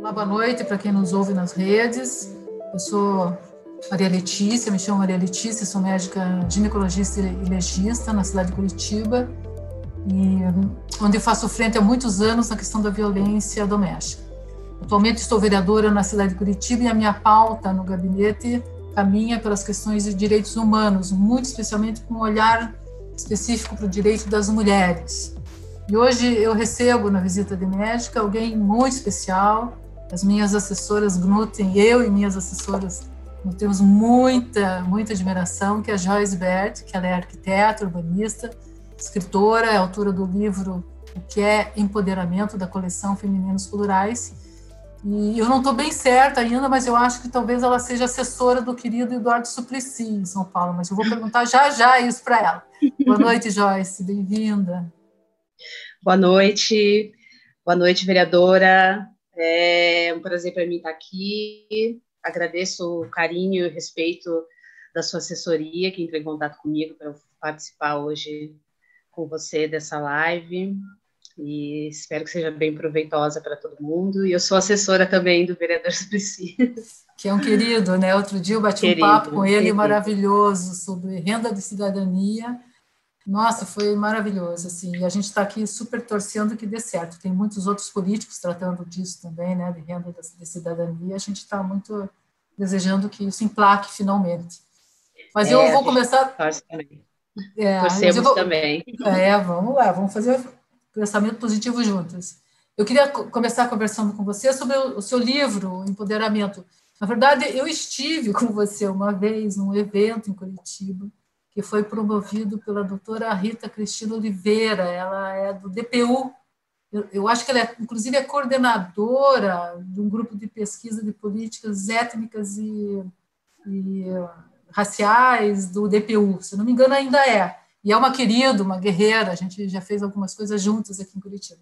Olá, boa noite para quem nos ouve nas redes. Eu sou Maria Letícia, me chamo Maria Letícia, sou médica ginecologista e legista na cidade de Curitiba, e onde eu faço frente há muitos anos na questão da violência doméstica. Atualmente estou vereadora na cidade de Curitiba e a minha pauta no gabinete caminha pelas questões de direitos humanos, muito especialmente com um olhar específico para o direito das mulheres. E hoje eu recebo na visita de médica alguém muito especial, as minhas assessoras Gnuten, eu e minhas assessoras nós temos muita, muita admiração, que é a Joyce Bert, que ela é arquiteta, urbanista, escritora, é autora do livro O que é Empoderamento, da coleção Femininos Plurais. E eu não estou bem certa ainda, mas eu acho que talvez ela seja assessora do querido Eduardo Suplicy, em São Paulo, mas eu vou perguntar já já isso para ela. Boa noite, Joyce, bem-vinda. Boa noite, boa noite, vereadora. É um prazer para mim estar aqui. Agradeço o carinho e o respeito da sua assessoria, que entrou em contato comigo para participar hoje com você dessa live. E espero que seja bem proveitosa para todo mundo. E eu sou assessora também do vereador Suplicy. Que é um querido, né? Outro dia eu bati querido, um papo com ele querido. maravilhoso sobre renda de cidadania nossa, foi maravilhoso, assim, e a gente está aqui super torcendo que dê certo. Tem muitos outros políticos tratando disso também, né, de renda de cidadania, a gente está muito desejando que isso emplaque finalmente. Mas é, eu vou começar... Também. É, Torcemos vou, também. É, vamos lá, vamos fazer pensamento positivo juntas. Eu queria começar conversando com você sobre o, o seu livro, Empoderamento. Na verdade, eu estive com você uma vez num evento em Curitiba, que foi promovido pela doutora Rita Cristina Oliveira, ela é do DPU, eu, acho que ela é, inclusive, é coordenadora de um grupo de pesquisa de políticas étnicas e, e raciais do DPU, se não me engano ainda é, e é uma querida, uma guerreira, a gente já fez algumas coisas juntas aqui em Curitiba.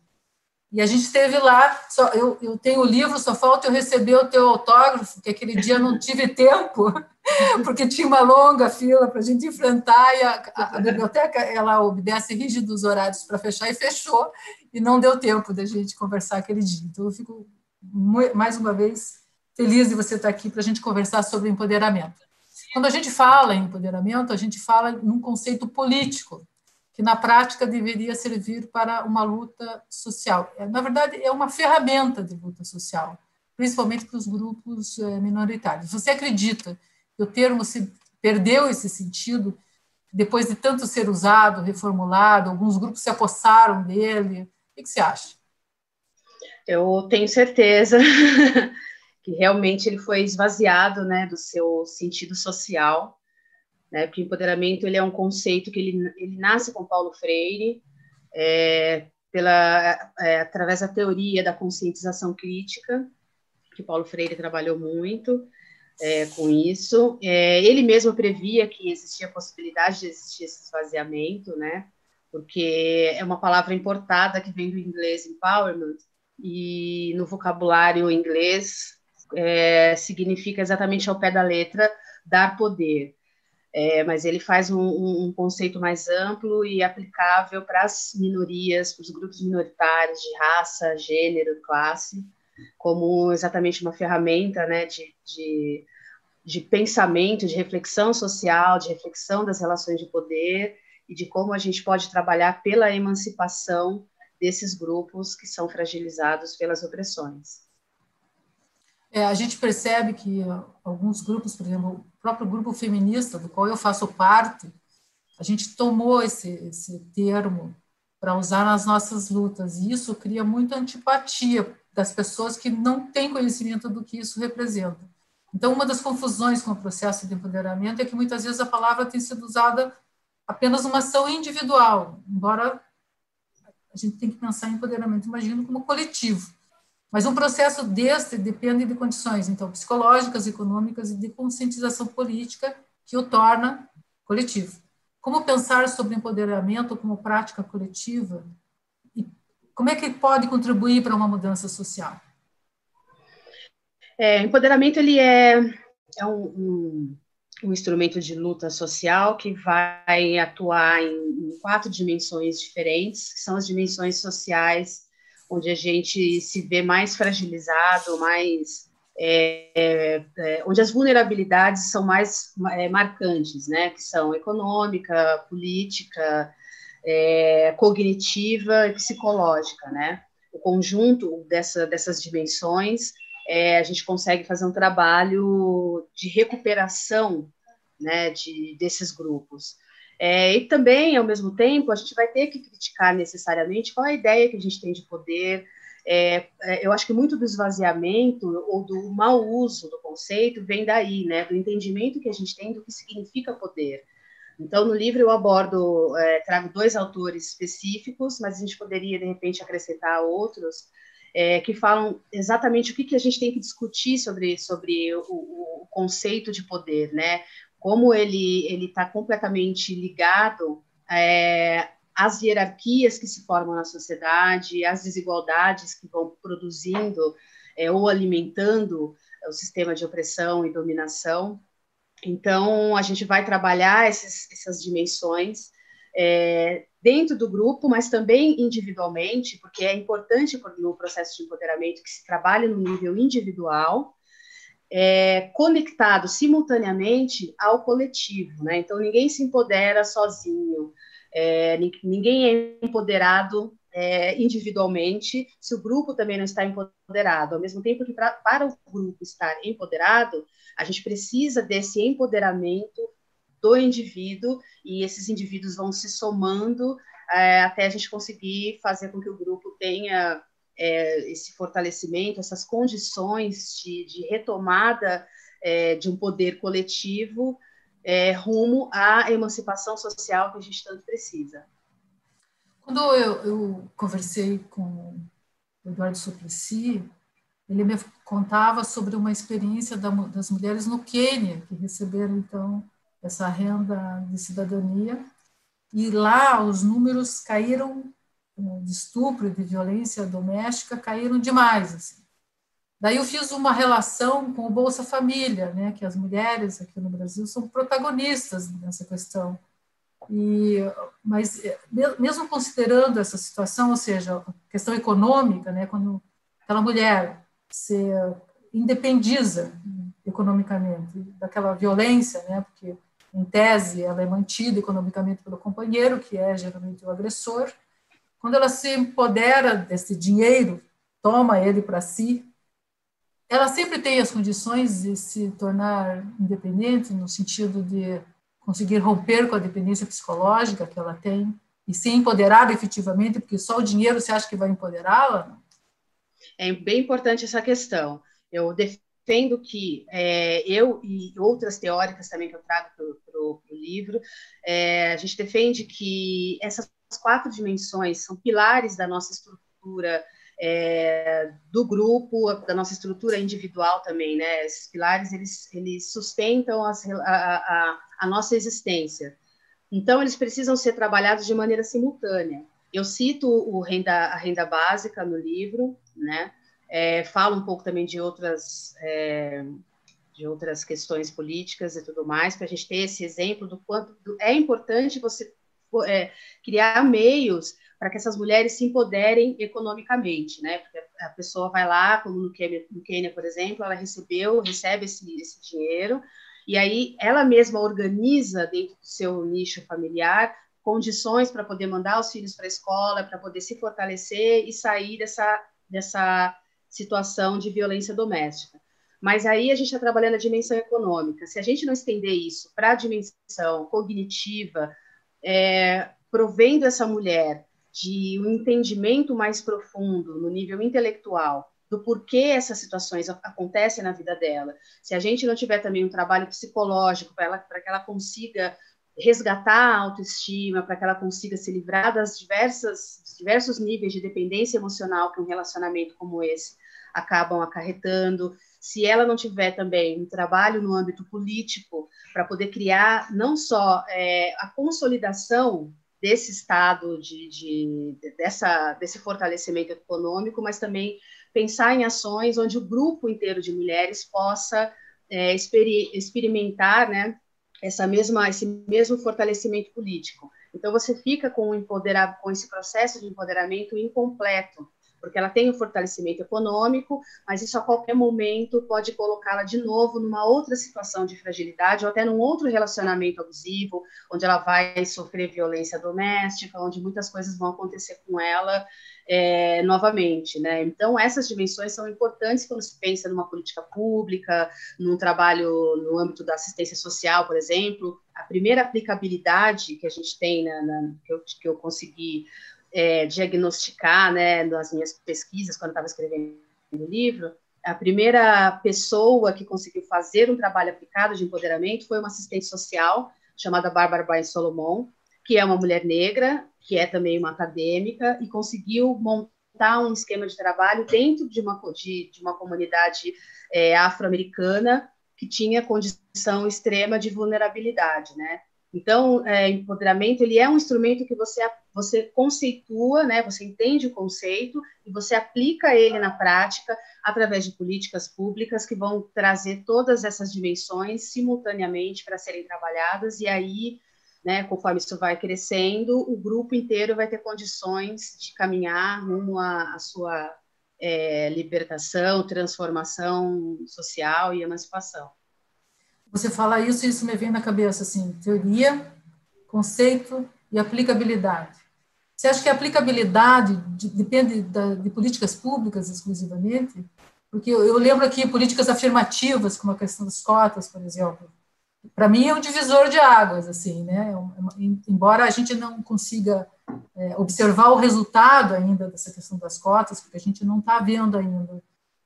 E a gente esteve lá, só, eu, eu tenho o livro, só falta eu receber o teu autógrafo, que aquele dia não tive tempo, porque tinha uma longa fila para a gente enfrentar, e a, a, a, biblioteca ela obedece rígidos horários para fechar, e fechou, e não deu tempo da gente conversar aquele dia. Então, eu fico, mais uma vez, feliz de você estar aqui para a gente conversar sobre empoderamento. Quando a gente fala em empoderamento, a gente fala num conceito político, que na prática deveria servir para uma luta social. É, na verdade, é uma ferramenta de luta social, principalmente para os grupos é, minoritários. Você acredita que o termo se perdeu esse sentido depois de tanto ser usado, reformulado, alguns grupos se apossaram dele? O que você acha? Eu tenho certeza que realmente ele foi esvaziado né, do seu sentido social né? Porque empoderamento ele é um conceito que ele, ele nasce com Paulo Freire, é, pela, é, através da teoria da conscientização crítica, que Paulo Freire trabalhou muito é, com isso. É, ele mesmo previa que existia a possibilidade de existir esse esvaziamento, né? Porque é uma palavra importada que vem do inglês empowerment, e no vocabulário inglês é, significa exatamente ao pé da letra dar poder é, mas ele faz um, um, conceito mais amplo e aplicável para as minorias, para os grupos minoritários de raça, gênero, classe, como exatamente uma ferramenta né, de, de, de pensamento, de reflexão social, de reflexão das relações de poder e de como a gente pode trabalhar pela emancipação desses grupos que são fragilizados pelas opressões. É, a gente percebe que alguns grupos, por exemplo, próprio grupo feminista, do qual eu faço parte, a gente tomou esse, esse termo para usar nas nossas lutas, e isso cria muita antipatia das pessoas que não têm conhecimento do que isso representa. Então, uma das confusões com o processo de empoderamento é que muitas vezes a palavra tem sido usada apenas uma ação individual, embora a gente tem que pensar em empoderamento, imagino, como coletivo. Mas um processo deste depende de condições, então, psicológicas, econômicas e de conscientização política que o torna coletivo. Como pensar sobre empoderamento como prática coletiva e como é que pode contribuir para uma mudança social? É, empoderamento ele é, é um, um, um, instrumento de luta social que vai atuar em, em quatro dimensões diferentes, que são as dimensões sociais, onde a gente se vê mais fragilizado, mais é, é, é onde as vulnerabilidades são mais é, marcantes, né? Que são econômica, política, é, cognitiva e psicológica, né? O conjunto dessa, dessas dimensões, é, a gente consegue fazer um trabalho de recuperação, né? De desses grupos. É, e também, ao mesmo tempo, a gente vai ter que criticar necessariamente qual é a ideia que a gente tem de poder. É, é, eu acho que muito do esvaziamento ou do mau uso do conceito vem daí, né, do entendimento que a gente tem do que significa poder. Então, no livro eu abordo, é, trago dois autores específicos, mas a gente poderia, de repente, acrescentar outros, é, que falam exatamente o que, que a gente tem que discutir sobre, sobre o, o conceito de poder, né? Como ele ele está completamente ligado é, às hierarquias que se formam na sociedade, às desigualdades que vão produzindo é, ou alimentando o sistema de opressão e dominação. Então, a gente vai trabalhar esses, essas dimensões é, dentro do grupo, mas também individualmente, porque é importante no processo de empoderamento que se trabalhe no nível individual, é, conectado simultaneamente ao coletivo, né? Então ninguém se empodera sozinho, é, ninguém é empoderado é, individualmente se o grupo também não está empoderado. Ao mesmo tempo que pra, para o grupo estar empoderado, a gente precisa desse empoderamento do indivíduo e esses indivíduos vão se somando é, até a gente conseguir fazer com que o grupo tenha é, esse fortalecimento, essas condições de, de retomada é, de um poder coletivo é, rumo à emancipação social que a gente tanto precisa. Quando eu, eu conversei com o Eduardo Suplicy, ele me contava sobre uma experiência da, das mulheres no Quênia, que receberam, então, essa renda de cidadania, e lá os números caíram de estupro de violência doméstica caíram demais. Assim. Daí eu fiz uma relação com o Bolsa Família, né, que as mulheres aqui no Brasil são protagonistas nessa questão. E, mas mesmo considerando essa situação, ou seja, a questão econômica, né, quando aquela mulher se independiza economicamente daquela violência, né, porque em tese ela é mantida economicamente pelo companheiro, que é geralmente o agressor, quando ela se empodera desse dinheiro, toma ele para si, ela sempre tem as condições de se tornar independente, no sentido de conseguir romper com a dependência psicológica que ela tem e ser empoderada efetivamente, porque só o dinheiro você acha que vai empoderá-la? É bem importante essa questão. Eu defendo que é, eu e outras teóricas também que eu trago para o livro, é, a gente defende que essas quatro dimensões são pilares da nossa estrutura é, do grupo, da nossa estrutura individual também, né? Esses pilares eles, eles sustentam as, a, a, a nossa existência. Então eles precisam ser trabalhados de maneira simultânea. Eu cito o renda, a renda básica no livro, né? É, falo um pouco também de outras é, de outras questões políticas e tudo mais, para a gente ter esse exemplo do quanto é importante você é, criar meios para que essas mulheres se empoderem economicamente, né? Porque a pessoa vai lá, como no Quênia, no Quênia por exemplo, ela recebeu, recebe esse, esse dinheiro, e aí ela mesma organiza dentro do seu nicho familiar condições para poder mandar os filhos para a escola, para poder se fortalecer e sair dessa, dessa situação de violência doméstica. Mas aí a gente está trabalhando a dimensão econômica. Se a gente não estender isso para a dimensão cognitiva, é, provendo essa mulher de um entendimento mais profundo no nível intelectual do porquê essas situações acontecem na vida dela. Se a gente não tiver também um trabalho psicológico para que ela consiga resgatar a autoestima, para que ela consiga se livrar das diversas diversos níveis de dependência emocional que um relacionamento como esse acabam acarretando, se ela não tiver também um trabalho no âmbito político para poder criar não só é, a consolidação desse estado de, de, dessa, desse fortalecimento econômico, mas também pensar em ações onde o grupo inteiro de mulheres possa é, exper experimentar né, essa mesma, esse mesmo fortalecimento político. Então você fica com, com esse processo de empoderamento incompleto, porque ela tem um fortalecimento econômico, mas isso a qualquer momento pode colocá-la de novo numa outra situação de fragilidade ou até num outro relacionamento abusivo, onde ela vai sofrer violência doméstica, onde muitas coisas vão acontecer com ela é, novamente, né? Então essas dimensões são importantes quando se pensa numa política pública, num trabalho no âmbito da assistência social, por exemplo. A primeira aplicabilidade que a gente tem, na, na que, eu, que eu consegui é, diagnosticar, né, nas minhas pesquisas quando estava escrevendo o livro, a primeira pessoa que conseguiu fazer um trabalho aplicado de empoderamento foi uma assistente social chamada Bárbara Baez Solomon, que é uma mulher negra, que é também uma acadêmica, e conseguiu montar um esquema de trabalho dentro de uma, de, de uma comunidade é, afro-americana que tinha condição extrema de vulnerabilidade, né? Então, é, empoderamento ele é um instrumento que você você conceitua, né? Você entende o conceito e você aplica ele na prática através de políticas públicas que vão trazer todas essas dimensões simultaneamente para serem trabalhadas e aí, né? Conforme isso vai crescendo, o grupo inteiro vai ter condições de caminhar rumo à, à sua é, libertação, transformação social e emancipação. Você fala isso e isso me vem na cabeça, assim, teoria, conceito e aplicabilidade. Você acha que a aplicabilidade depende de políticas públicas exclusivamente? Porque eu, lembro aqui políticas afirmativas, como a questão das cotas, por exemplo. Para mim é um divisor de águas, assim, né? É embora a gente não consiga é, observar o resultado ainda dessa questão das cotas, porque a gente não está vendo ainda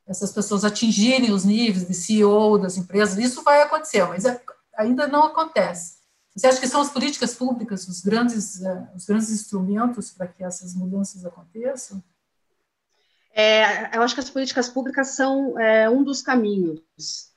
essas pessoas atingirem os níveis de CEO das empresas, isso vai acontecer, mas é, ainda não acontece. Você acha que são as políticas públicas os grandes, é, os grandes instrumentos para que essas mudanças aconteçam? É, eu acho que as políticas públicas são é, um dos caminhos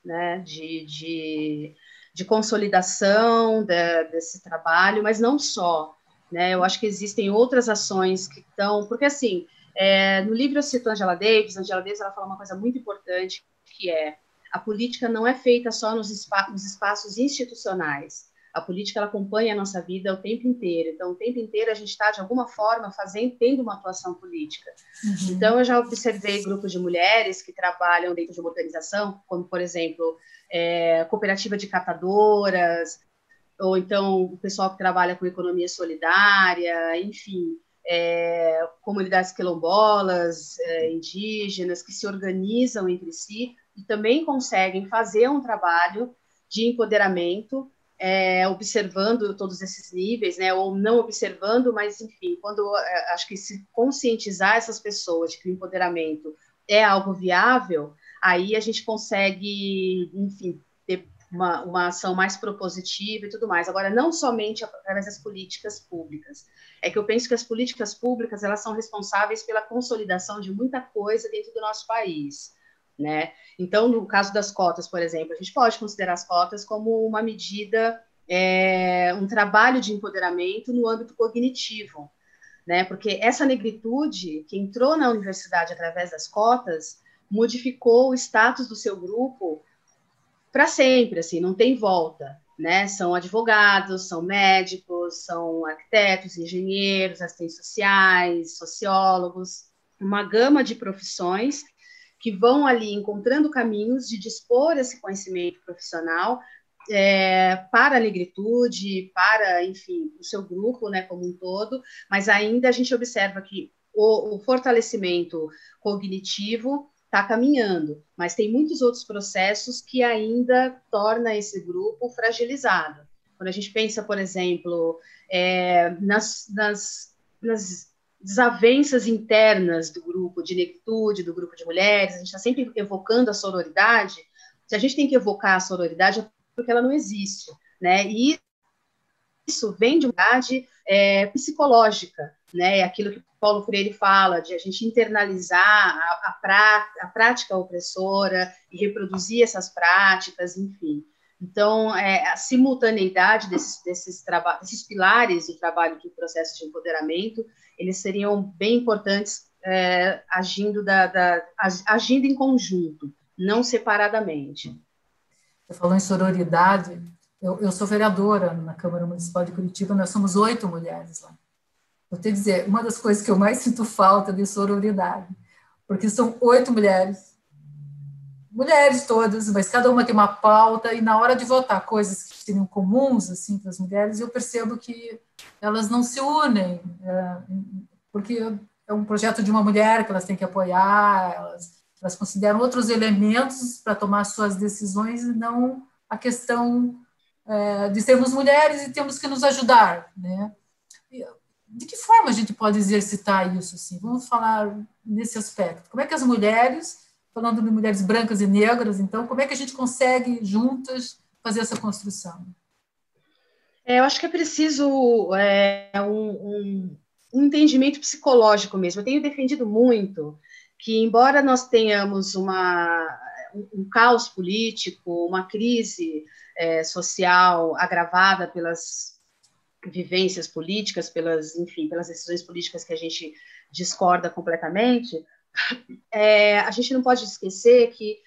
né, de, de, de consolidação de, desse trabalho, mas não só. Né, eu acho que existem outras ações que estão. Porque, assim, é, no livro eu cito Angela Davis, Angela Davis ela fala uma coisa muito importante, que é a política não é feita só nos, espa nos espaços institucionais. A política ela acompanha a nossa vida o tempo inteiro. Então, o tempo inteiro a gente está, de alguma forma, fazendo, tendo uma atuação política. Uhum. Então, eu já observei grupos de mulheres que trabalham dentro de uma organização, como, por exemplo, é, cooperativa de catadoras, ou então o pessoal que trabalha com economia solidária, enfim, é, comunidades quilombolas, é, indígenas, que se organizam entre si e também conseguem fazer um trabalho de empoderamento, é, observando todos esses níveis, né, ou não observando, mas enfim, quando é, acho que se conscientizar essas pessoas de que o empoderamento é algo viável, aí a gente consegue, enfim, ter uma, uma ação mais propositiva e tudo mais. Agora, não somente através das políticas públicas. É que eu penso que as políticas públicas elas são responsáveis pela consolidação de muita coisa dentro do nosso país. Né? Então, no caso das cotas, por exemplo, a gente pode considerar as cotas como uma medida, é, um trabalho de empoderamento no âmbito cognitivo, né? Porque essa negritude que entrou na universidade através das cotas modificou o status do seu grupo para sempre, assim, não tem volta, né? São advogados, são médicos, são arquitetos, engenheiros, assistentes sociais, sociólogos, uma gama de profissões que vão ali encontrando caminhos de dispor esse conhecimento profissional é, para a negritude, para, enfim, o seu grupo, né, como um todo, mas ainda a gente observa que o, o fortalecimento cognitivo está caminhando, mas tem muitos outros processos que ainda torna esse grupo fragilizado. Quando a gente pensa, por exemplo, é, nas, nas, nas desavenças internas do grupo de negritude, do grupo de mulheres, a gente está sempre evocando a sororidade. Se a gente tem que evocar a sororidade, é porque ela não existe, né? E isso vem de uma idade é, psicológica, né? É aquilo que Paulo Freire fala de a gente internalizar a, a, pra, a prática opressora e reproduzir essas práticas, enfim. Então, é, a simultaneidade desses, desses, desses pilares do trabalho do processo de empoderamento, eles seriam bem importantes é, agindo, da, da, agindo em conjunto, não separadamente. Você falou em sororidade, eu, eu sou vereadora na Câmara Municipal de Curitiba, nós somos oito mulheres lá. Vou te dizer, uma das coisas que eu mais sinto falta de sororidade. porque são oito mulheres, mulheres todas, mas cada uma tem uma pauta, e na hora de votar coisas que seriam comuns assim, para as mulheres, eu percebo que elas não se unem, é, porque é um projeto de uma mulher que elas têm que apoiar, elas, elas consideram outros elementos para tomar suas decisões e não a questão é, de sermos mulheres e temos que nos ajudar, né? De que forma a gente pode exercitar isso? Assim? Vamos falar nesse aspecto. Como é que as mulheres, falando de mulheres brancas e negras, então, como é que a gente consegue juntas fazer essa construção? É, eu acho que é preciso é, um, um, entendimento psicológico mesmo. Eu tenho defendido muito que, embora nós tenhamos uma, um, um caos político, uma crise é, social agravada pelas vivências políticas, pelas, enfim, pelas decisões políticas que a gente discorda completamente, é, a gente não pode esquecer que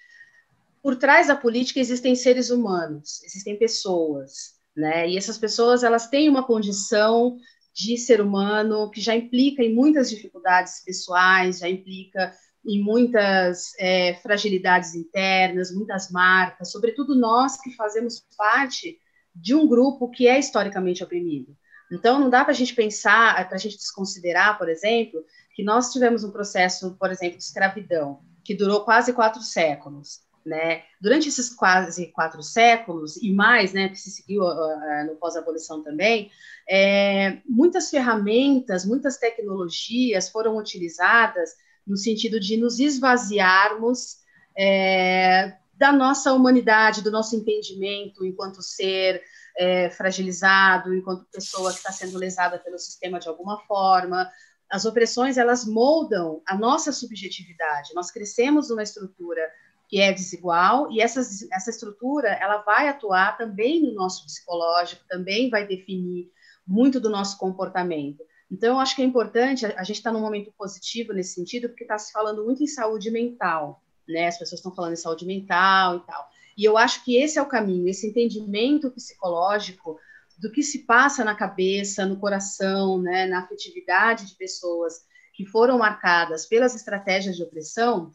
por trás da política existem seres humanos, existem pessoas, né? E essas pessoas elas têm uma condição de ser humano que já implica em muitas dificuldades pessoais, já implica em muitas é, fragilidades internas, muitas marcas, sobretudo nós que fazemos parte de um grupo que é historicamente oprimido. Então, não dá para a gente pensar, para a gente desconsiderar, por exemplo, que nós tivemos um processo, por exemplo, de escravidão, que durou quase quatro séculos. Né? Durante esses quase quatro séculos e mais, né, que se seguiu uh, no pós-abolição também, é, muitas ferramentas, muitas tecnologias foram utilizadas no sentido de nos esvaziarmos é, da nossa humanidade, do nosso entendimento enquanto ser é, fragilizado, enquanto pessoa que está sendo lesada pelo sistema de alguma forma. As opressões elas moldam a nossa subjetividade. Nós crescemos numa estrutura que é desigual e essa, essa estrutura ela vai atuar também no nosso psicológico, também vai definir muito do nosso comportamento. Então, eu acho que é importante, a, gente está num momento positivo nesse sentido, porque está se falando muito em saúde mental, né? As pessoas estão falando em saúde mental e tal. E eu acho que esse é o caminho, esse entendimento psicológico do que se passa na cabeça, no coração, né, na afetividade de pessoas que foram marcadas pelas estratégias de opressão,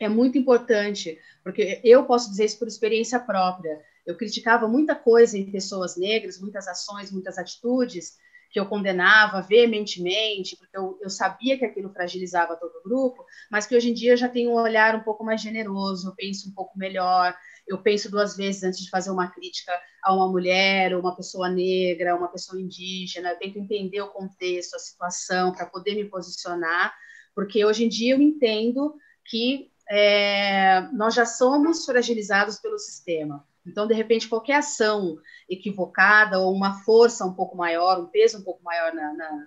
é muito importante, porque eu posso dizer isso por experiência própria. Eu criticava muita coisa em pessoas negras, muitas ações, muitas atitudes, que eu condenava veementemente, porque eu, eu, sabia que aquilo fragilizava todo o grupo, mas que hoje em dia eu já tenho um olhar um pouco mais generoso, eu penso um pouco melhor, eu penso duas vezes antes de fazer uma crítica a uma mulher, uma pessoa negra, uma pessoa indígena, eu tento entender o contexto, a situação, para poder me posicionar, porque hoje em dia eu entendo que é, nós já somos fragilizados pelo sistema. Então, de repente, qualquer ação equivocada ou uma força um pouco maior, um peso um pouco maior, na, na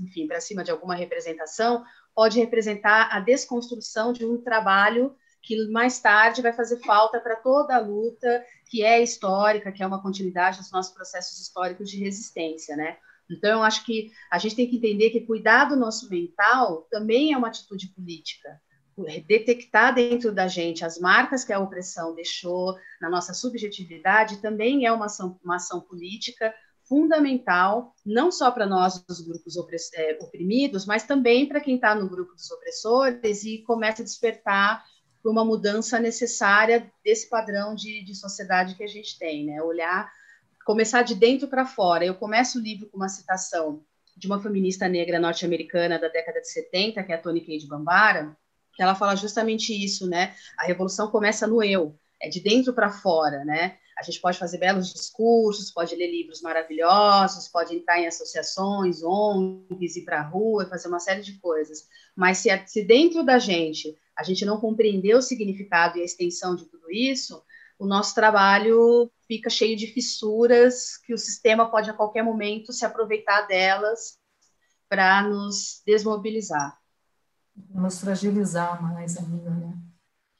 enfim, para cima de alguma representação, pode representar a desconstrução de um trabalho que mais tarde vai fazer falta para toda a luta que é histórica, que é uma continuidade dos nossos processos históricos de resistência, né? Então, eu acho que a gente tem que entender que cuidar do nosso mental também é uma atitude política detectar dentro da gente as marcas que a opressão deixou na nossa subjetividade também é uma ação, uma ação política fundamental, não só para nós, os grupos é, oprimidos, mas também para quem está no grupo dos opressores e começa a despertar uma mudança necessária desse padrão de, de sociedade que a gente tem, né? Olhar, começar de dentro para fora. Eu começo o livro com uma citação de uma feminista negra norte-americana da década de 70, que é a Toni Cade Bambara, que ela fala justamente isso, né? A revolução começa no eu, é de dentro para fora, né? A gente pode fazer belos discursos, pode ler livros maravilhosos, pode entrar em associações, ONGs, ir para a rua, fazer uma série de coisas. Mas se, se dentro da gente a gente não compreender o significado e a extensão de tudo isso, o nosso trabalho fica cheio de fissuras que o sistema pode a qualquer momento se aproveitar delas para nos desmobilizar nos fragilizar mais ainda, né?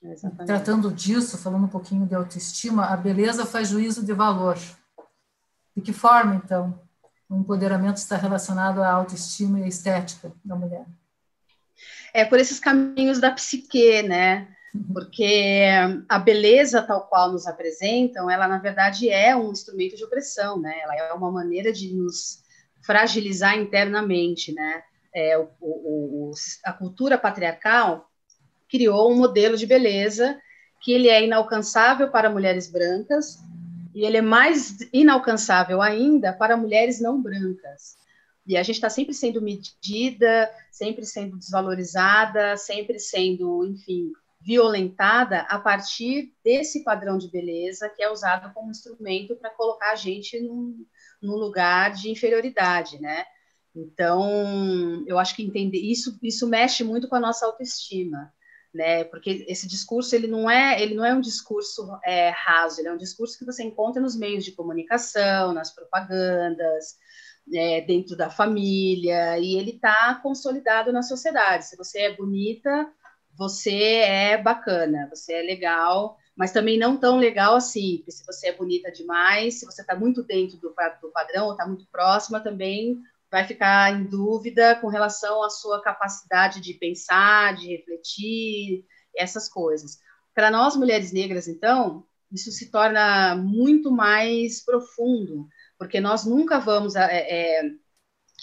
Exatamente. Tratando disso, falando um pouquinho de autoestima, a beleza faz juízo de valor. De que forma, então, o empoderamento está relacionado à autoestima e à estética da mulher? É por esses caminhos da psique, né? Uhum. Porque a beleza tal qual nos apresentam, ela na verdade é um instrumento de opressão, né? Ela é uma maneira de nos fragilizar internamente, né? É, o, o, a cultura patriarcal criou um modelo de beleza que ele é inalcançável para mulheres brancas e ele é mais inalcançável ainda para mulheres não brancas. E a gente está sempre sendo medida, sempre sendo desvalorizada, sempre sendo, enfim, violentada a partir desse padrão de beleza que é usado como instrumento para colocar a gente num, num, lugar de inferioridade, né? Então, eu acho que entender isso isso mexe muito com a nossa autoestima, né? Porque esse discurso ele não é ele não é um discurso é, raso, ele é um discurso que você encontra nos meios de comunicação, nas propagandas, é, dentro da família, e ele está consolidado na sociedade. Se você é bonita, você é bacana, você é legal, mas também não tão legal assim, porque se você é bonita demais, se você está muito dentro do, do padrão ou está muito próxima, também vai ficar em dúvida com relação à sua capacidade de pensar, de refletir, essas coisas. Para nós, mulheres negras, então, isso se torna muito mais profundo, porque nós nunca vamos é, é,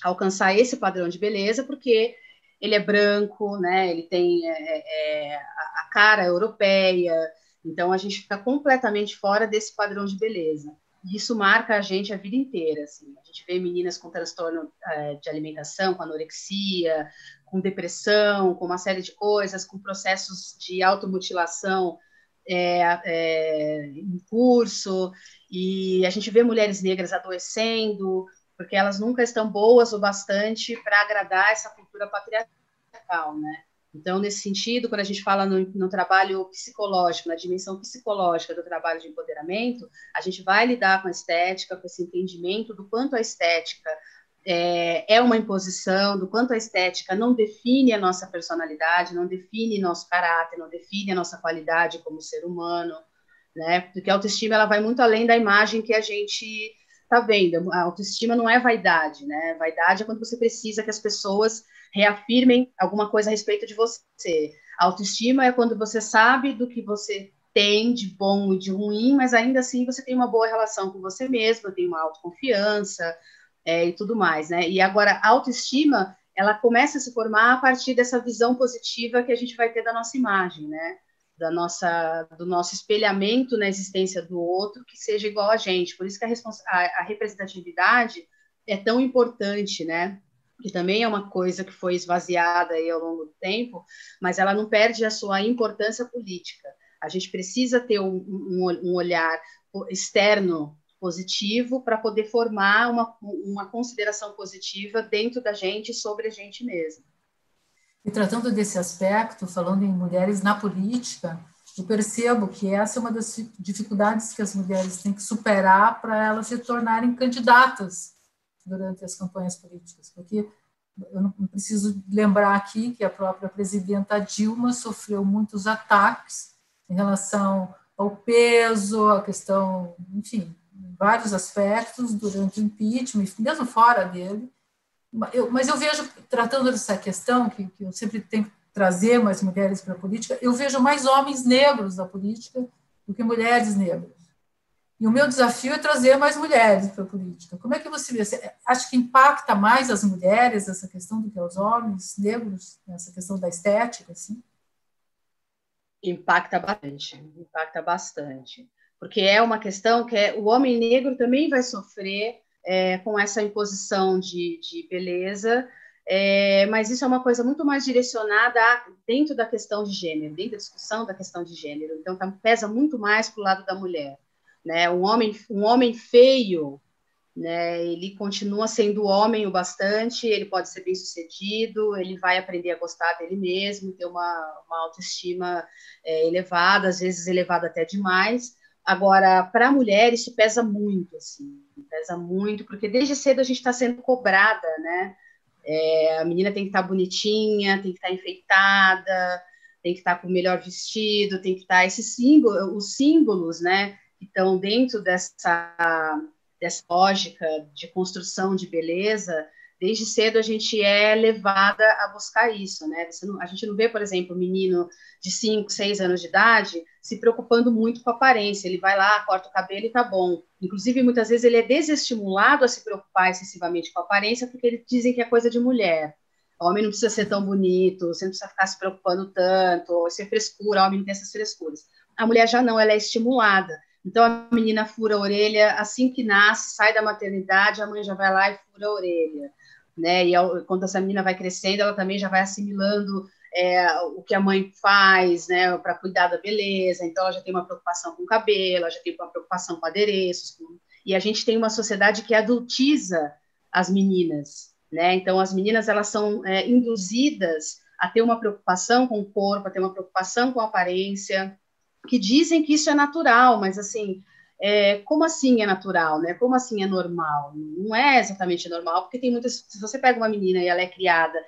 alcançar esse padrão de beleza, porque ele é branco, né? Ele tem é, é, a cara europeia, então a gente fica completamente fora desse padrão de beleza. Isso marca a gente a vida inteira. Assim. A gente vê meninas com transtorno é, de alimentação, com anorexia, com depressão, com uma série de coisas, com processos de automutilação é, é, em curso, e a gente vê mulheres negras adoecendo, porque elas nunca estão boas o bastante para agradar essa cultura patriarcal, né? Então, nesse sentido, quando a gente fala no, no, trabalho psicológico, na dimensão psicológica do trabalho de empoderamento, a gente vai lidar com a estética, com esse entendimento do quanto a estética é, é uma imposição, do quanto a estética não define a nossa personalidade, não define nosso caráter, não define a nossa qualidade como ser humano, né? Porque a autoestima ela vai muito além da imagem que a gente está vendo. A autoestima não é vaidade, né? Vaidade é quando você precisa que as pessoas reafirmem alguma coisa a respeito de você. A autoestima é quando você sabe do que você tem de bom e de ruim, mas ainda assim você tem uma boa relação com você mesmo, tem uma autoconfiança é, e tudo mais, né? E agora, a autoestima, ela começa a se formar a partir dessa visão positiva que a gente vai ter da nossa imagem, né? Da nossa do nosso espelhamento na existência do outro que seja igual a gente. Por isso que a, a, a representatividade é tão importante, né? Que também é uma coisa que foi esvaziada aí ao longo do tempo, mas ela não perde a sua importância política. A gente precisa ter um, um, um olhar externo positivo para poder formar uma, uma consideração positiva dentro da gente sobre a gente mesmo. E tratando desse aspecto, falando em mulheres na política, eu percebo que essa é uma das dificuldades que as mulheres têm que superar para elas se tornarem candidatas durante as campanhas políticas, porque eu não preciso lembrar aqui que a própria presidenta Dilma sofreu muitos ataques em relação ao peso, a questão, enfim, vários aspectos durante o impeachment, mesmo fora dele, eu, mas eu vejo, tratando dessa questão, que, que eu sempre tenho que trazer mais mulheres para a política, eu vejo mais homens negros na política do que mulheres negras. E o meu desafio é trazer mais mulheres para a política. Como é que você vê? Você acha que impacta mais as mulheres essa questão do que os homens negros, essa questão da estética, assim? Impacta bastante, impacta bastante. Porque é uma questão que é, o homem negro também vai sofrer é, com essa imposição de, de beleza, é, mas isso é uma coisa muito mais direcionada a, dentro da questão de gênero, dentro da discussão da questão de gênero. Então, tá, pesa muito mais para o lado da mulher. Né? Um, homem, um homem feio, né, ele continua sendo homem o bastante, ele pode ser bem sucedido, ele vai aprender a gostar dele mesmo, ter uma, uma autoestima é, elevada, às vezes elevada até demais, Agora, para a mulher, isso pesa muito, assim, pesa muito, porque desde cedo a gente está sendo cobrada, né? É, a menina tem que estar tá bonitinha, tem que estar tá enfeitada, tem que estar tá com o melhor vestido, tem que estar tá esse símbolo, os símbolos, né, que estão dentro dessa, dessa lógica de construção de beleza, desde cedo a gente é levada a buscar isso, né? Não, a gente não vê, por exemplo, um menino de 5, 6 anos de idade se preocupando muito com a aparência. Ele vai lá, corta o cabelo e tá bom. Inclusive, muitas vezes ele é desestimulado a se preocupar excessivamente com a aparência porque eles dizem que é coisa de mulher. homem não precisa ser tão bonito, você não precisa ficar se preocupando tanto, isso é frescura, homem não tem essas frescuras. A mulher já não, ela é estimulada. Então a menina fura a orelha assim que nasce, sai da maternidade, a mãe já vai lá e fura a orelha, né? E quando essa menina vai crescendo, ela também já vai assimilando é, o que a mãe faz, né, para cuidar da beleza. Então ela já tem uma preocupação com o cabelo, ela já tem uma preocupação com adereços. Com... E a gente tem uma sociedade que adultiza as meninas, né? Então as meninas elas são é, induzidas a ter uma preocupação com o corpo, a ter uma preocupação com a aparência, que dizem que isso é natural, mas assim, é, como assim é natural, né? Como assim é normal? Não é exatamente normal, porque tem muitas. Se você pega uma menina e ela é criada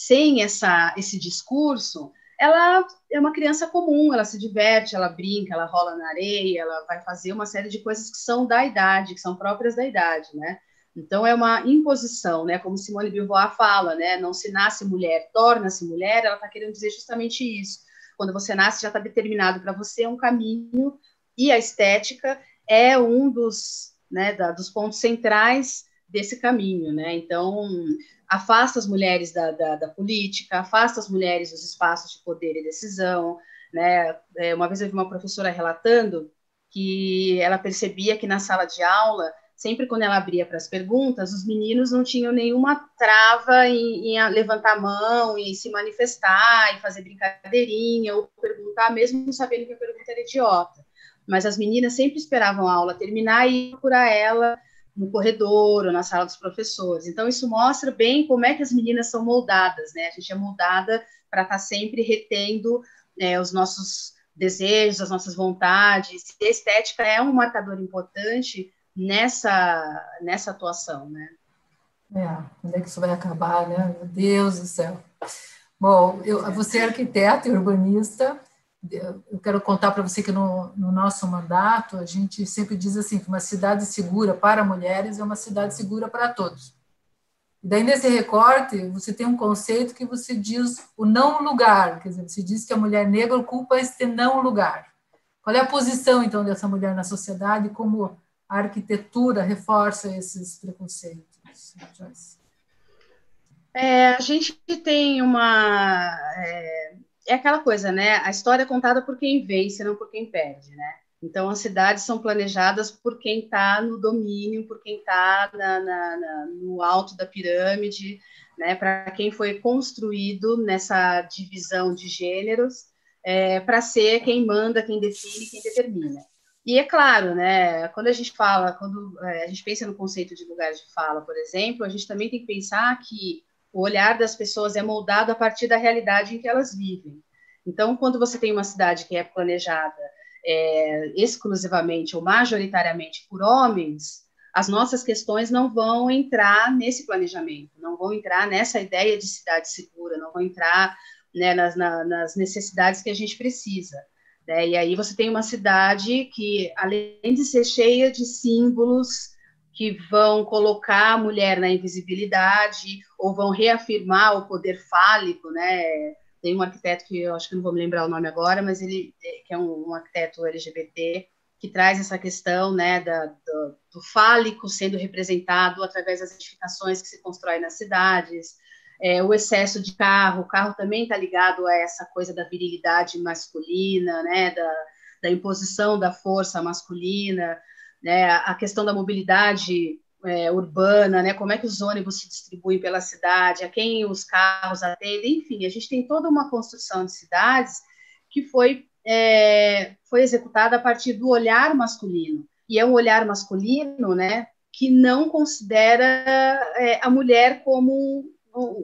sem essa, esse discurso, ela é uma criança comum, ela se diverte, ela brinca, ela rola na areia, ela vai fazer uma série de coisas que são da idade, que são próprias da idade, né? Então é uma imposição, né? Como Simone Beauvoir fala, né? Não se nasce mulher, torna-se mulher. Ela está querendo dizer justamente isso. Quando você nasce, já está determinado para você um caminho e a estética é um dos, né, da, dos pontos centrais desse caminho, né? Então afasta as mulheres da, da, da, política, afasta as mulheres dos espaços de poder e decisão. Né? É, uma vez eu vi uma professora relatando que ela percebia que na sala de aula, sempre quando ela abria para as perguntas, os meninos não tinham nenhuma trava em, em levantar a mão, em se manifestar, em fazer brincadeirinha ou perguntar, mesmo sabendo que a pergunta era idiota. Mas as meninas sempre esperavam a aula terminar e procurar ela no corredor ou na sala dos professores. Então, isso mostra bem como é que as meninas são moldadas, né? A gente é moldada para estar tá sempre retendo é, os nossos desejos, as nossas vontades. E a estética é um marcador importante nessa, nessa atuação, né? É, quando é que isso vai acabar, né? Meu Deus do céu. Bom, eu, você é arquiteta e urbanista, eu quero contar para você que no, no, nosso mandato a gente sempre diz assim que uma cidade segura para mulheres é uma cidade segura para todos. E daí nesse recorte você tem um conceito que você diz o não lugar, quer dizer, você diz que a mulher negra ocupa este não lugar. Qual é a posição então dessa mulher na sociedade? Como a arquitetura reforça esses preconceitos? É, a gente tem uma é é aquela coisa, né? A história é contada por quem vence, não por quem perde, né? Então, as cidades são planejadas por quem está no domínio, por quem está no alto da pirâmide, né? Para quem foi construído nessa divisão de gêneros, é, para ser quem manda, quem define, quem determina. E é claro, né? Quando a gente fala, quando é, a gente pensa no conceito de lugar de fala, por exemplo, a gente também tem que pensar que o olhar das pessoas é moldado a partir da realidade em que elas vivem. Então, quando você tem uma cidade que é planejada é, exclusivamente ou majoritariamente por homens, as nossas questões não vão entrar nesse planejamento, não vão entrar nessa ideia de cidade segura, não vão entrar né, nas, na, nas necessidades que a gente precisa. Né? E aí você tem uma cidade que, além de ser cheia de símbolos que vão colocar a mulher na invisibilidade ou vão reafirmar o poder fálico, né? Tem um arquiteto que eu acho que não vou me lembrar o nome agora, mas ele é, que é um, um arquiteto LGBT que traz essa questão, né, da, do, do, fálico sendo representado através das edificações que se constroem nas cidades, é, o excesso de carro, o carro também está ligado a essa coisa da virilidade masculina, né, da, da imposição da força masculina, né, a questão da mobilidade é, urbana, né, como é que os ônibus se distribuem pela cidade, a quem os carros atendem, enfim, a gente tem toda uma construção de cidades que foi, é, foi executada a partir do olhar masculino, e é um olhar masculino, né, que não considera é, a mulher como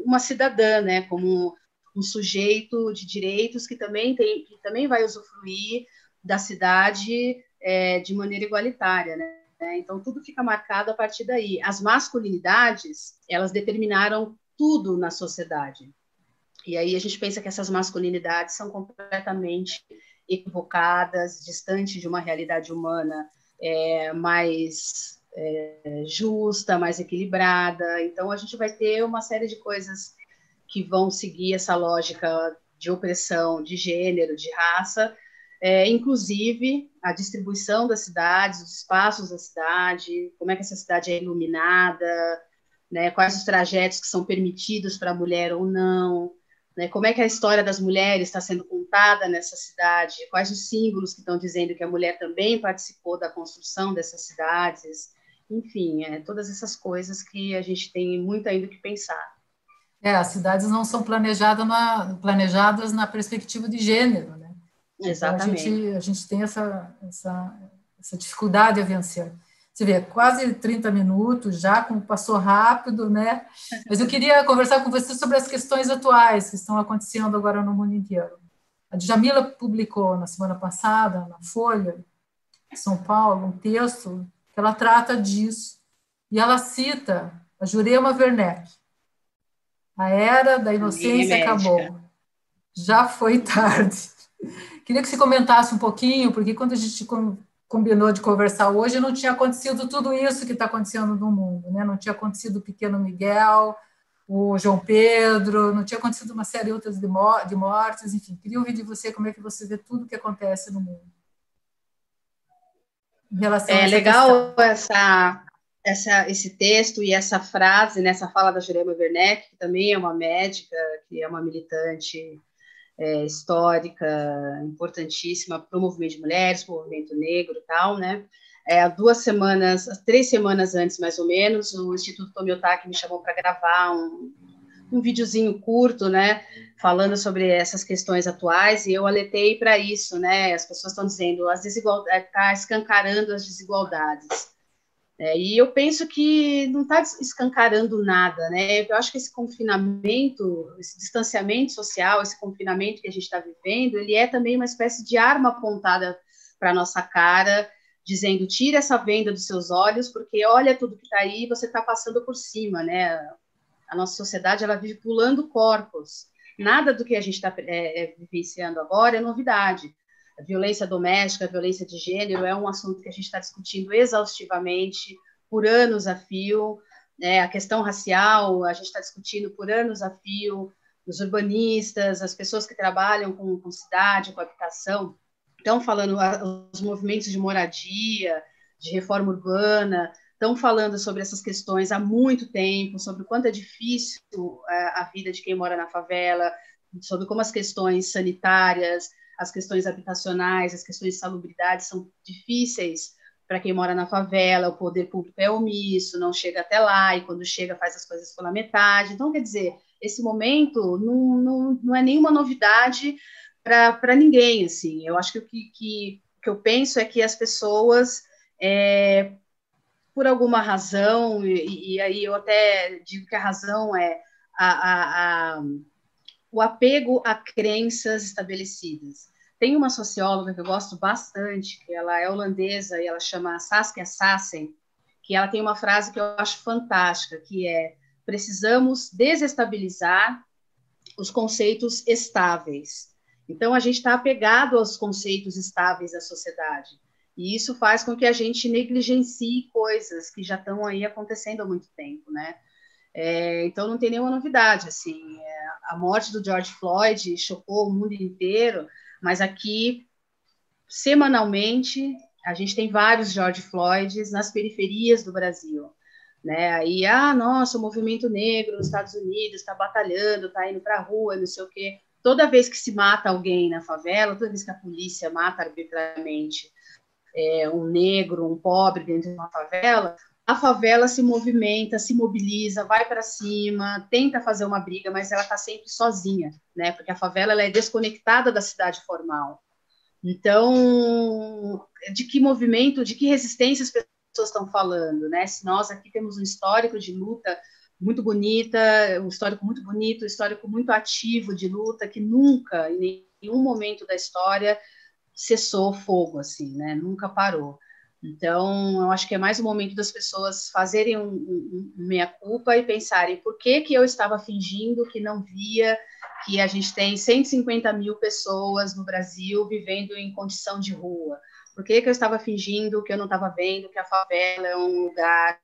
uma cidadã, né, como um sujeito de direitos que também tem, que também vai usufruir da cidade é, de maneira igualitária, né? Então tudo fica marcado a partir daí. As masculinidades elas determinaram tudo na sociedade. E aí a gente pensa que essas masculinidades são completamente equivocadas, distantes de uma realidade humana é, mais é, justa, mais equilibrada. Então a gente vai ter uma série de coisas que vão seguir essa lógica de opressão, de gênero, de raça, é, inclusive a distribuição das cidades, os espaços da cidade, como é que essa cidade é iluminada, né? Quais os trajetos que são permitidos para a mulher ou não, né? Como é que a história das mulheres está sendo contada nessa cidade? Quais os símbolos que estão dizendo que a mulher também participou da construção dessas cidades? Enfim, é, todas essas coisas que a gente tem muito ainda que pensar. É, as cidades não são planejadas na, planejadas na perspectiva de gênero, né? Exatamente. Então a, gente, a gente tem essa, essa, essa dificuldade a vencer. Você vê, quase 30 minutos já, como passou rápido, né? Mas eu queria conversar com você sobre as questões atuais que estão acontecendo agora no mundo inteiro. A Djamila publicou na semana passada, na Folha, em São Paulo, um texto que ela trata disso. E ela cita a Jurema Werneck. A era da inocência acabou. Já foi tarde. Queria que você comentasse um pouquinho, porque quando a gente combinou de conversar hoje, não tinha acontecido tudo isso que está acontecendo no mundo, né? Não tinha acontecido o pequeno Miguel, o João Pedro, não tinha acontecido uma série outras de, mortes, enfim. Queria ouvir de você como é que você vê tudo que acontece no mundo. Em relação é legal essa, essa, esse texto e essa frase nessa fala da Jurema Werneck, que também é uma médica, que é uma militante é, histórica importantíssima para o movimento de mulheres, para o movimento negro e tal, né? É, duas semanas, três semanas antes, mais ou menos, o Instituto Tomiotaki me chamou para gravar um, um videozinho curto, né, falando sobre essas questões atuais, e eu alertei para isso, né, as pessoas estão dizendo, as desigualdades, está escancarando as desigualdades. É, e eu penso que não está escancarando nada, né? Eu acho que esse confinamento, esse distanciamento social, esse confinamento que a gente está vivendo, ele é também uma espécie de arma apontada para nossa cara, dizendo tira essa venda dos seus olhos, porque olha tudo que está aí, você está passando por cima, né? A nossa sociedade ela vive pulando corpos. Nada do que a gente está é, é, vivenciando agora é novidade. A violência doméstica, a violência de gênero é um assunto que a gente está discutindo exaustivamente por anos a fio. Né? A questão racial, a gente está discutindo por anos a fio. Os urbanistas, as pessoas que trabalham com, com cidade, com habitação, estão falando, os movimentos de moradia, de reforma urbana, estão falando sobre essas questões há muito tempo, sobre o quanto é difícil é, a vida de quem mora na favela, sobre como as questões sanitárias, as questões habitacionais, as questões de salubridade são difíceis para quem mora na favela, o poder público é omisso, não chega até lá, e quando chega faz as coisas pela metade. Então, quer dizer, esse momento não, não, não é nenhuma novidade para ninguém, assim. Eu acho que o que, que, que, eu penso é que as pessoas, é, por alguma razão, e, e, aí eu até digo que a razão é a, a, a o apego a crenças estabelecidas. Tem uma socióloga que eu gosto bastante, que ela é holandesa e ela chama Saskia Sassen, que ela tem uma frase que eu acho fantástica, que é: precisamos desestabilizar os conceitos estáveis. Então a gente está apegado aos conceitos estáveis da sociedade. E isso faz com que a gente negligencie coisas que já estão aí acontecendo há muito tempo, né? É, então não tem nenhuma novidade, assim, é, a morte do George Floyd chocou o mundo inteiro, mas aqui, semanalmente, a gente tem vários George Floyds nas periferias do Brasil, né, aí, ah, nossa, o movimento negro nos Estados Unidos está batalhando, está indo para a rua, não sei o quê, toda vez que se mata alguém na favela, toda vez que a polícia mata arbitrariamente é, um negro, um pobre dentro de uma favela, a favela se movimenta, se mobiliza, vai para cima, tenta fazer uma briga, mas ela está sempre sozinha, né? Porque a favela ela é desconectada da cidade formal. Então, de que movimento, de que resistência as pessoas estão falando, né? Se nós aqui temos um histórico de luta muito bonita, um histórico muito bonito, um histórico muito ativo de luta que nunca, em nenhum momento da história, cessou fogo, assim, né? Nunca parou. Então, eu acho que é mais o momento das pessoas fazerem um, um, um meia-culpa e pensarem por que, que eu estava fingindo que não via que a gente tem 150 mil pessoas no Brasil vivendo em condição de rua. Por que, que eu estava fingindo que eu não estava vendo que a favela é um lugar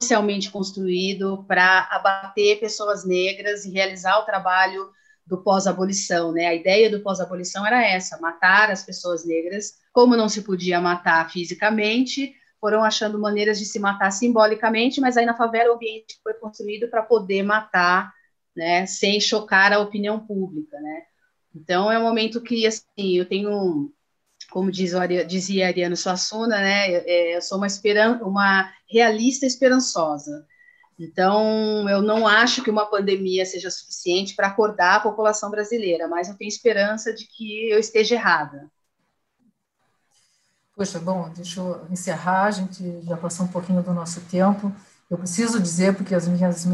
socialmente construído para abater pessoas negras e realizar o trabalho do pós-abolição, né? A ideia do pós-abolição era essa: matar as pessoas negras como não se podia matar fisicamente, foram achando maneiras de se matar simbolicamente, mas aí na favela o ambiente foi construído para poder matar, né, sem chocar a opinião pública, né. Então é um momento que assim eu tenho, como diz, dizia Ariano Suassuna, né, é, eu sou uma, esperan uma realista esperançosa. Então, eu não acho que uma pandemia seja suficiente para acordar a população brasileira, mas eu tenho esperança de que eu esteja errada. Poxa, bom, deixa eu encerrar, a gente já passou um pouquinho do nosso tempo. Eu preciso dizer, porque as minhas,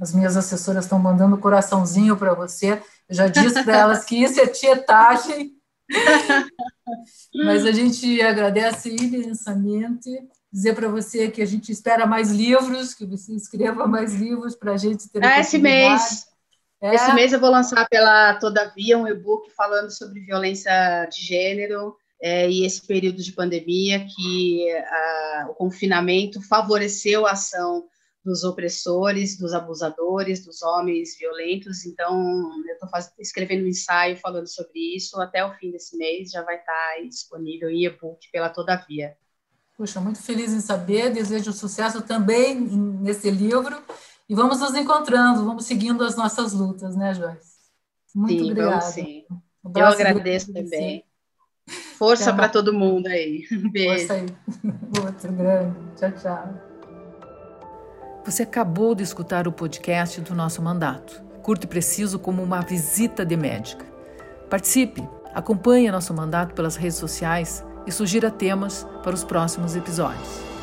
as minhas assessoras estão mandando coraçãozinho para você. Eu já disse para elas que isso é tietagem. Mas a gente agradece imensamente dizer para você que a gente espera mais livros, que você escreva mais livros para a gente ter. Ah, esse mês. É. Esse mês eu vou lançar pela Todavia um e-book falando sobre violência de gênero é, e esse período de pandemia que a, o confinamento favoreceu a ação dos opressores, dos abusadores, dos homens violentos. Então, eu estou escrevendo um ensaio falando sobre isso. Até o fim desse mês já vai estar disponível em e-book pela Todavia. Puxa, muito feliz em saber, desejo sucesso também nesse livro e vamos nos encontrando, vamos seguindo as nossas lutas, né, Joyce? Muito sim, obrigada. Vamos sim. Um Eu agradeço também. Força para todo mundo aí. Um beijo. Força aí. Outro grande. Tchau, tchau. Você acabou de escutar o podcast do nosso mandato, curto e preciso como uma visita de médica. Participe, acompanhe nosso mandato pelas redes sociais e sugira temas para os próximos episódios.